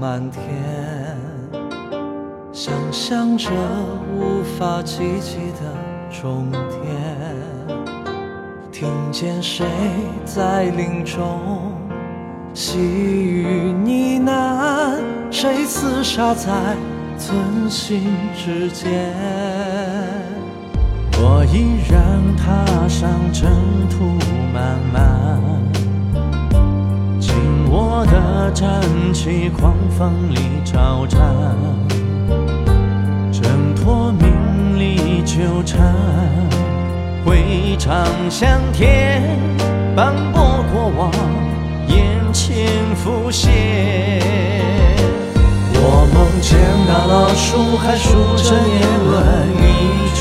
漫天，想象着无法企及的终点，听见谁在林中细语呢喃，谁厮杀在寸心之间。我依然踏上征途战旗，狂风里招展，挣脱名利纠缠，挥长向天，斑驳过往，眼前浮现。我梦见那老树还数着年轮，一圈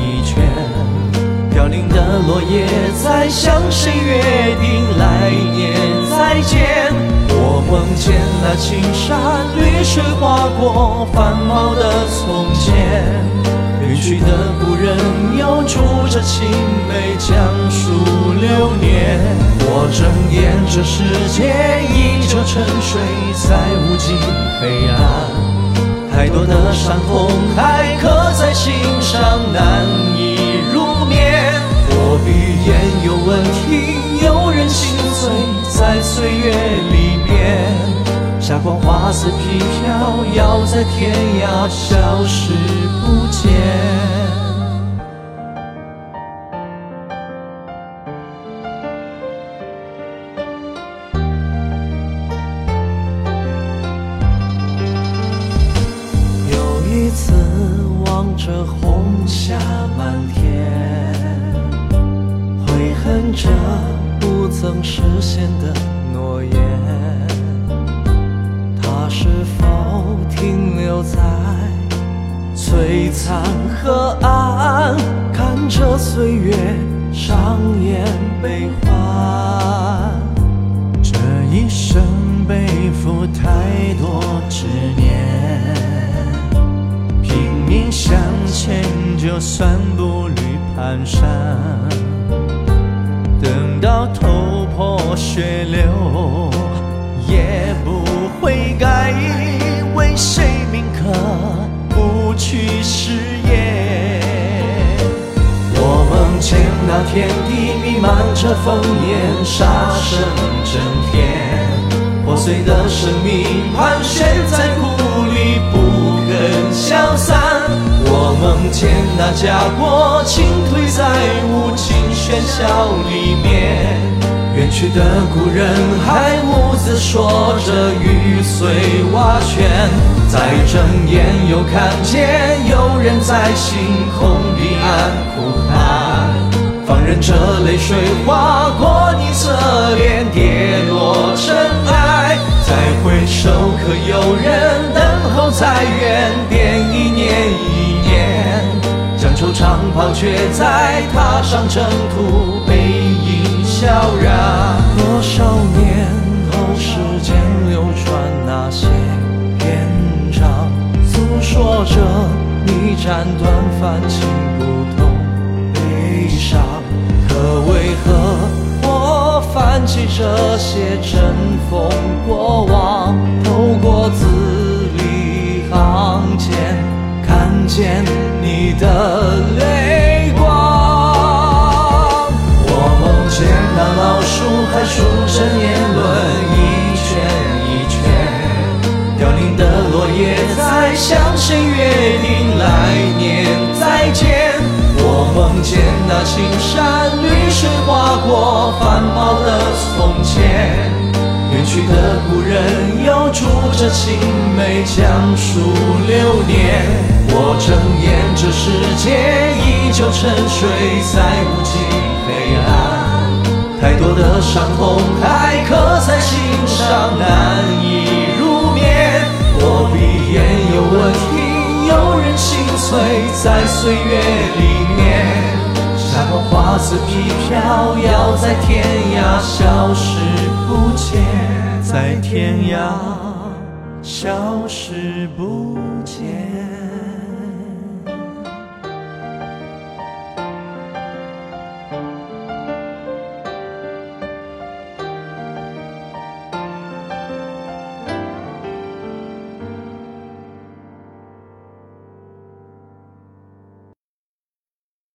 一圈，凋零的落叶在向谁约定那青山绿水划过繁茂的从前，远去的故人又住着青梅江树流年。我睁眼，这世界依旧沉睡在无尽黑暗，太多的伤痛还刻在心上，难以入眠。我闭眼又闻听有人心碎在岁月里。霞光花似飘飘，要在天涯消失不见。有一次望着红霞满天，悔恨着不曾实现的诺言。璀璨河岸，看着岁月上演悲欢？这一生背负太多执念，拼命向前，就算步履蹒跚。等到头破血流，也不会改，为谁去誓言？我梦见那天地弥漫着烽烟，杀声震天，破碎的生命盘旋在鼓里不肯消散。我梦见那家国倾颓在无尽喧嚣里面，远去的故人还兀自说着玉碎瓦全。再睁眼又看见有人在星空彼岸苦喊，放任着泪水划过你侧脸，跌落尘埃。再回首，可有人等候在原点？一年一年，将惆怅抛却在踏上征途，背影萧然。多少年说着你斩断凡情不懂悲伤。可为何我泛起这些尘封过往？透过字里行间，看见你的泪光。我梦见那老树还数着年在向谁约定来年再见？我梦见那青山绿水划过繁茂的从前，远去的故人又住着青梅江树流年。我睁眼，这世界依旧沉睡在无尽黑暗，太多的伤痛还刻在心上，难以人心碎在岁月里面。霞光花似飘飘，摇在天涯消失不见，在天涯消失不见。